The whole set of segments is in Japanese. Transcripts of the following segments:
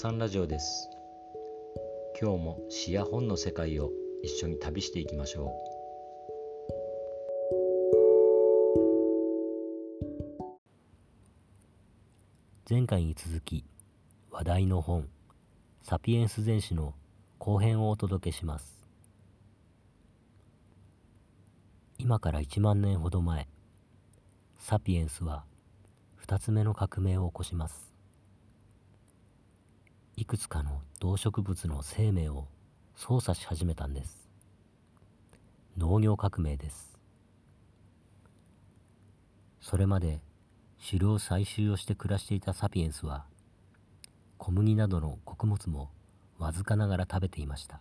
さんラジオです。今日も詩や本の世界を一緒に旅していきましょう。前回に続き話題の本「サピエンス全史」の後編をお届けします。今から1万年ほど前サピエンスは2つ目の革命を起こします。いくつかの動植物の生命を操作し始めたんです。農業革命です。それまで狩猟採集をして暮らしていたサピエンスは小麦などの穀物もわずかながら食べていました。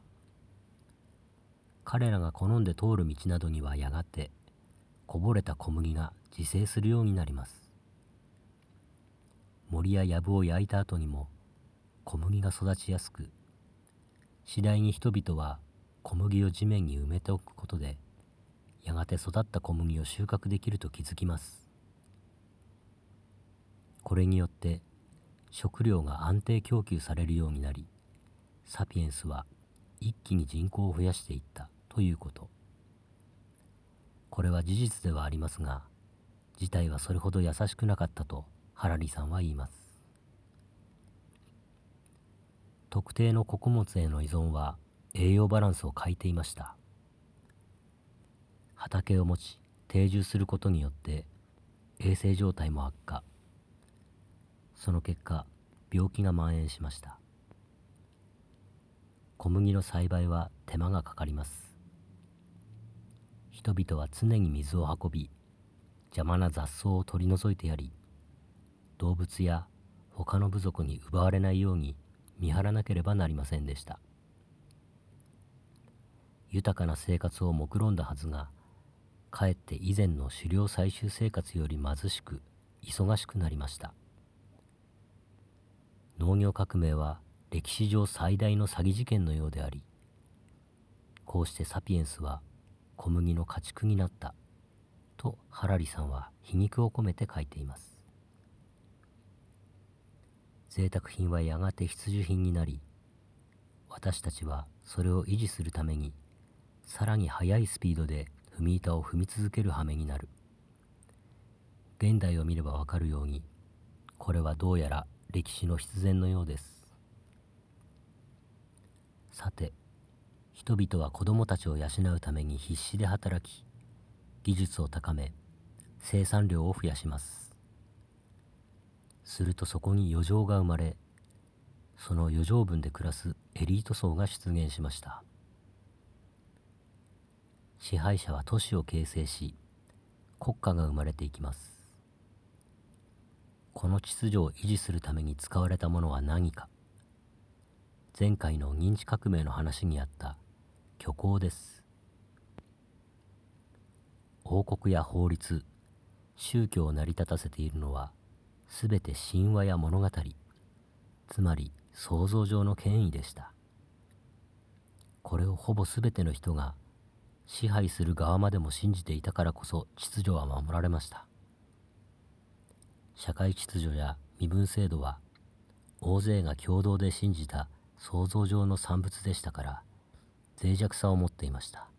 彼らが好んで通る道などにはやがてこぼれた小麦が自生するようになります。森や藪を焼いた後にも小麦が育ちやすく次第に人々は小麦を地面に埋めておくことでやがて育った小麦を収穫できると気づきます。これによって食料が安定供給されるようになりサピエンスは一気に人口を増やしていったということ。これは事実ではありますが事態はそれほど優しくなかったとハラリさんは言います。特定の穀物への依存は栄養バランスを欠いていました。畑を持ち定住することによって衛生状態も悪化。その結果病気が蔓延しました。小麦の栽培は手間がかかります。人々は常に水を運び邪魔な雑草を取り除いてやり動物や他の部族に奪われないように見張らなければなりませんでした。豊かな生活を目論んだはずがかえって以前の狩猟採集生活より貧しく忙しくなりました。農業革命は歴史上最大の詐欺事件のようでありこうしてサピエンスは小麦の家畜になったとハラリさんは皮肉を込めて書いています。贅沢品はやがて必需品になり私たちはそれを維持するためにさらに速いスピードで踏み板を踏み続ける羽目になる。現代を見ればわかるようにこれはどうやら歴史の必然のようです。さて人々は子供たちを養うために必死で働き技術を高め生産量を増やします。するとそこに余剰が生まれその余剰分で暮らすエリート層が出現しました。支配者は都市を形成し国家が生まれていきます。この秩序を維持するために使われたものは何か。前回の認知革命の話にあった虚構です。王国や法律宗教を成り立たせているのはすべて神話や物語つまり想像上の権威でした。これをほぼすべての人が支配する側までも信じていたからこそ秩序は守られました。社会秩序や身分制度は大勢が共同で信じた想像上の産物でしたから脆弱さを持っていました。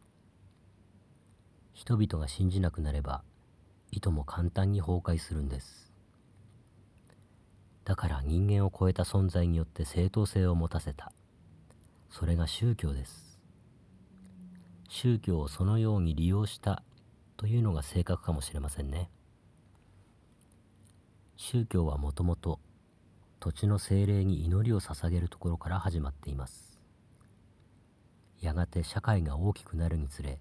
人々が信じなくなればいとも簡単に崩壊するんです。だから人間を超えた存在によって正当性を持たせた。それが宗教です。宗教をそのように利用したというのが正確かもしれませんね。宗教はもともと土地の精霊に祈りを捧げるところから始まっています。やがて社会が大きくなるにつれ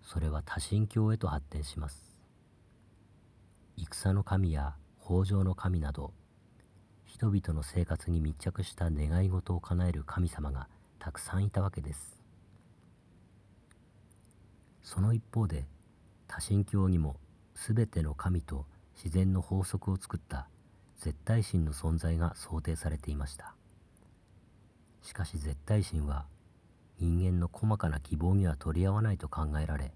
それは多神教へと発展します。戦の神や豊穣の神など人々の生活に密着した願い事を叶える神様がたくさんいたわけです。その一方で多神教にも全ての神と自然の法則を作った絶対神の存在が想定されていました。しかし絶対神は人間の細かな希望には取り合わないと考えられ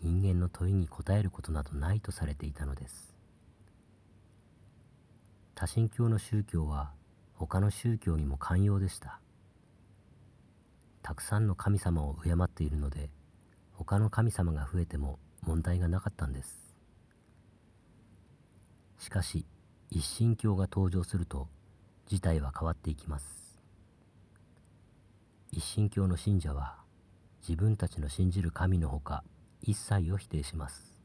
人間の問いに答えることなどないとされていたのです。多神教の宗教は他の宗教にも寛容でした。たくさんの神様を敬っているので他の神様が増えても問題がなかったんです。しかし一神教が登場すると事態は変わっていきます。一神教の信者は自分たちの信じる神のほか一切を否定します。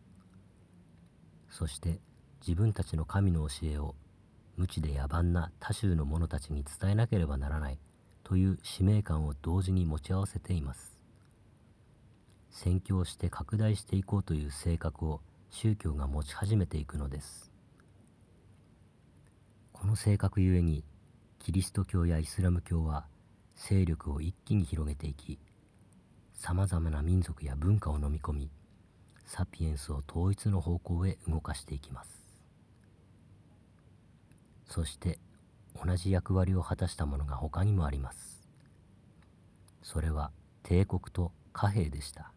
そして自分たちの神の教えを無知で野蛮な他宗の者たちに伝えなければならないという使命感を同時に持ち合わせています。宣教して拡大していこうという性格を宗教が持ち始めていくのです。この性格ゆえにキリスト教やイスラム教は勢力を一気に広げていきさまざまな民族や文化を飲み込みサピエンスを統一の方向へ動かしていきます。そして同じ役割を果たしたものが他にもあります。それは帝国と貨幣でした。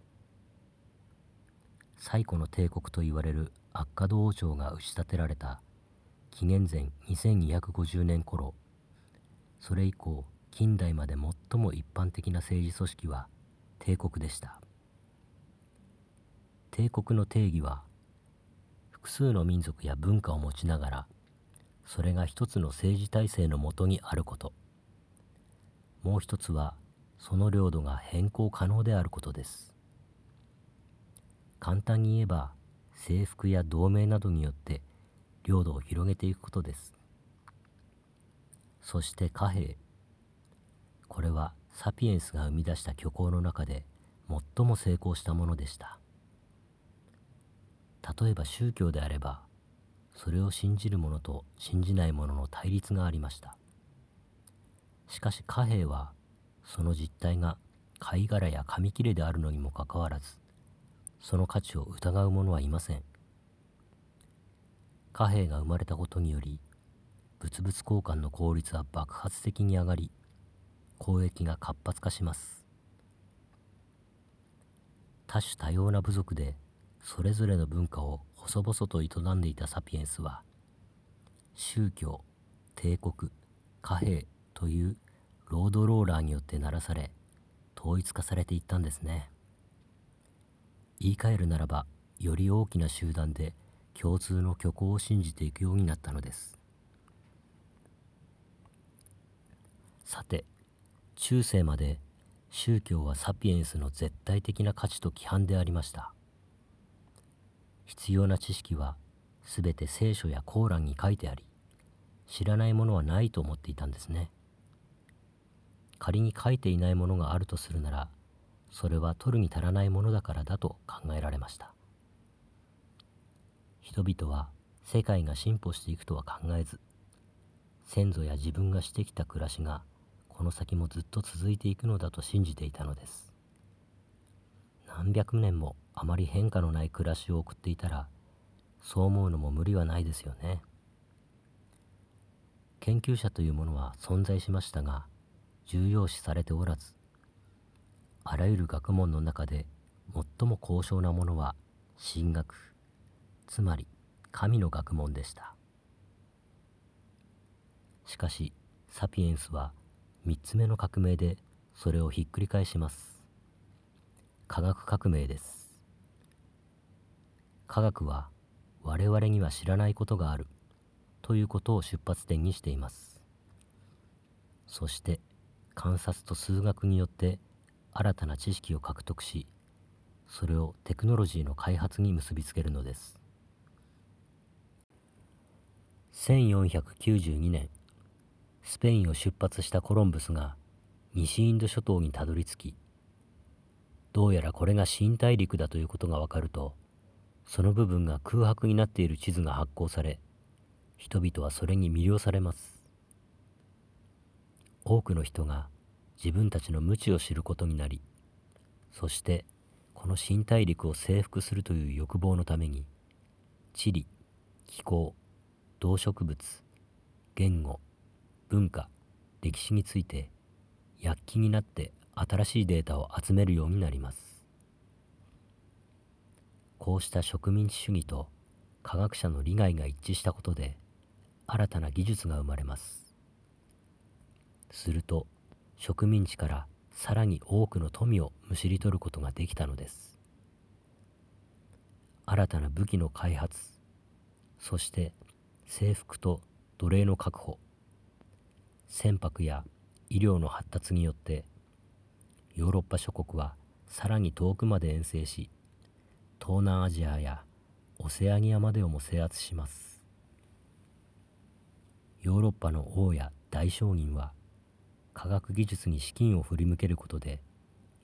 最古の帝国といわれるアッカド王朝が打ち立てられた紀元前2250年頃それ以降近代まで最も一般的な政治組織は帝国でした。帝国の定義は複数の民族や文化を持ちながらそれが一つの政治体制のもとにあること。もう一つはその領土が変更可能であることです。簡単に言えば征服や同盟などによって領土を広げていくことです。そして貨幣。これはサピエンスが生み出した虚構の中で最も成功したものでした。例えば宗教であればそれを信じる者と信じない者の対立がありました。しかし貨幣はその実態が貝殻や紙切れであるのにもかかわらずその価値を疑う者はいません。貨幣が生まれたことにより物々交換の効率は爆発的に上がり交易が活発化します。多種多様な部族でそれぞれの文化を細々と営んでいたサピエンスは宗教帝国貨幣というロードローラーによって鳴らされ統一化されていったんですね。言い換えるならばより大きな集団で共通の虚構を信じていくようになったのです。さて中世まで宗教はサピエンスの絶対的な価値と規範でありました。必要な知識は全て聖書やコーランに書いてあり知らないものはないと思っていたんですね。仮に書いていないものがあるとするならそれは取るに足らないものだからだと考えられました。人々は世界が進歩していくとは考えず先祖や自分がしてきた暮らしがこの先もずっと続いていくのだと信じていたのです。何百年もあまり変化のない暮らしを送っていたらそう思うのも無理はないですよね。研究者というものは存在しましたが重要視されておらずあらゆる学問の中で最も高尚なものは神学つまり神の学問でした。しかしサピエンスは3つ目の革命でそれをひっくり返します。科学革命です。科学は我々には知らないことがある。ということを出発点にしています。そして観察と数学によって新たな知識を獲得しそれをテクノロジーの開発に結びつけるのです。1492年スペインを出発したコロンブスが西インド諸島にたどり着きどうやらこれが新大陸だということがわかるとその部分が空白になっている地図が発行され人々はそれに魅了されます。多くの人が自分たちの無知を知ることになりそしてこの新大陸を征服するという欲望のために地理気候動植物言語文化歴史について躍起になって新しいデータを集めるようになります。こうした植民地主義と科学者の利害が一致したことで新たな技術が生まれます。すると植民地からさらに多くの富をむしり取ることができたのです。新たな武器の開発そして制服と奴隷の確保船舶や医療の発達によってヨーロッパ諸国はさらに遠くまで遠征し東南アジアやオセアニアまでをも制圧します。ヨーロッパの王や大商人は科学技術に資金を振り向けることで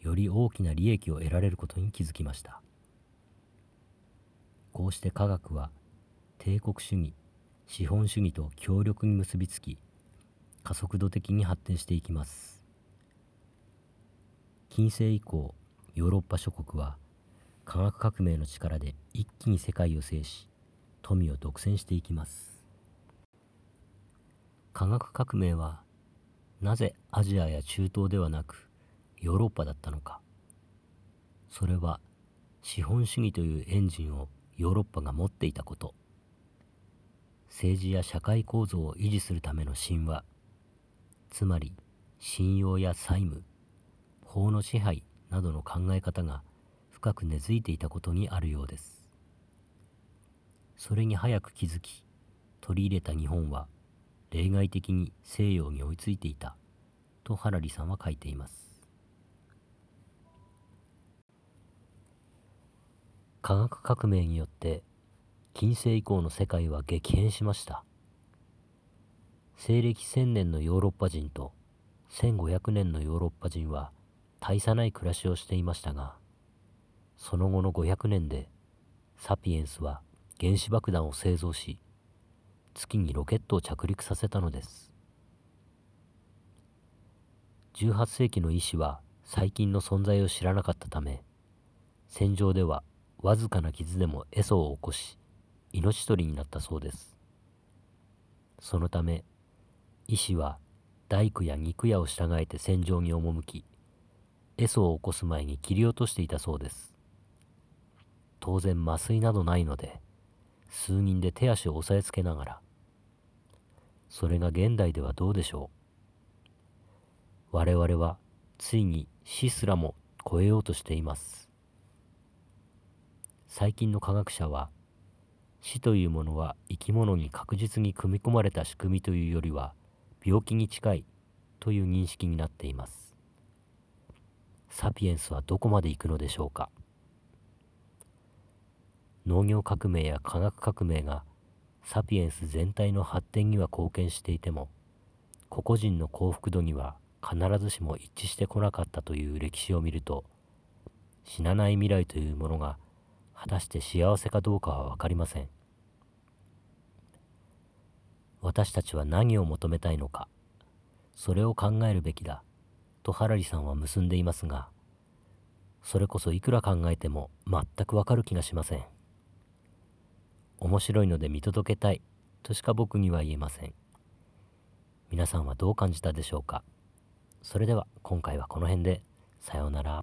より大きな利益を得られることに気づきました。こうして科学は帝国主義資本主義と協力に結びつき加速度的に発展していきます。近世以降ヨーロッパ諸国は科学革命の力で一気に世界を制し富を独占していきます。科学革命はなぜアジアや中東ではなくヨーロッパだったのか。それは資本主義というエンジンをヨーロッパが持っていたこと。政治や社会構造を維持するための神話。つまり信用や債務。法の支配などの考え方が深く根付いていたことにあるようです。それに早く気づき取り入れた日本は例外的に西洋に追いついていたとハラリさんは書いています。科学革命によって近世以降の世界は激変しました。西暦1000年のヨーロッパ人と1500年のヨーロッパ人は大差ない暮らしをしていましたがその後の500年でサピエンスは原子爆弾を製造し月にロケットを着陸させたのです。18世紀の医師は細菌の存在を知らなかったため戦場ではわずかな傷でもエソを起こし命取りになったそうです。そのため医師は大工や肉屋を従えて戦場に赴きエソを起こす前に切り落としていたそうです。当然麻酔などないので数人で手足を押さえつけながら。それが現代ではどうでしょう。我々はついに死すらも超えようとしています。最近の科学者は死というものは生き物に確実に組み込まれた仕組みというよりは病気に近いという認識になっています。サピエンスはどこまで行くのでしょうか？農業革命や科学革命がサピエンス全体の発展には貢献していても個々人の幸福度には必ずしも一致してこなかったという歴史を見ると死なない未来というものが果たして幸せかどうかは分かりません。私たちは何を求めたいのかそれを考えるべきだ。とハラリさんは結んでいますがそれこそいくら考えても全くわかる気がしません。面白いので見届けたいとしか僕には言えません。皆さんはどう感じたでしょうか？それでは今回はこの辺で。さようなら。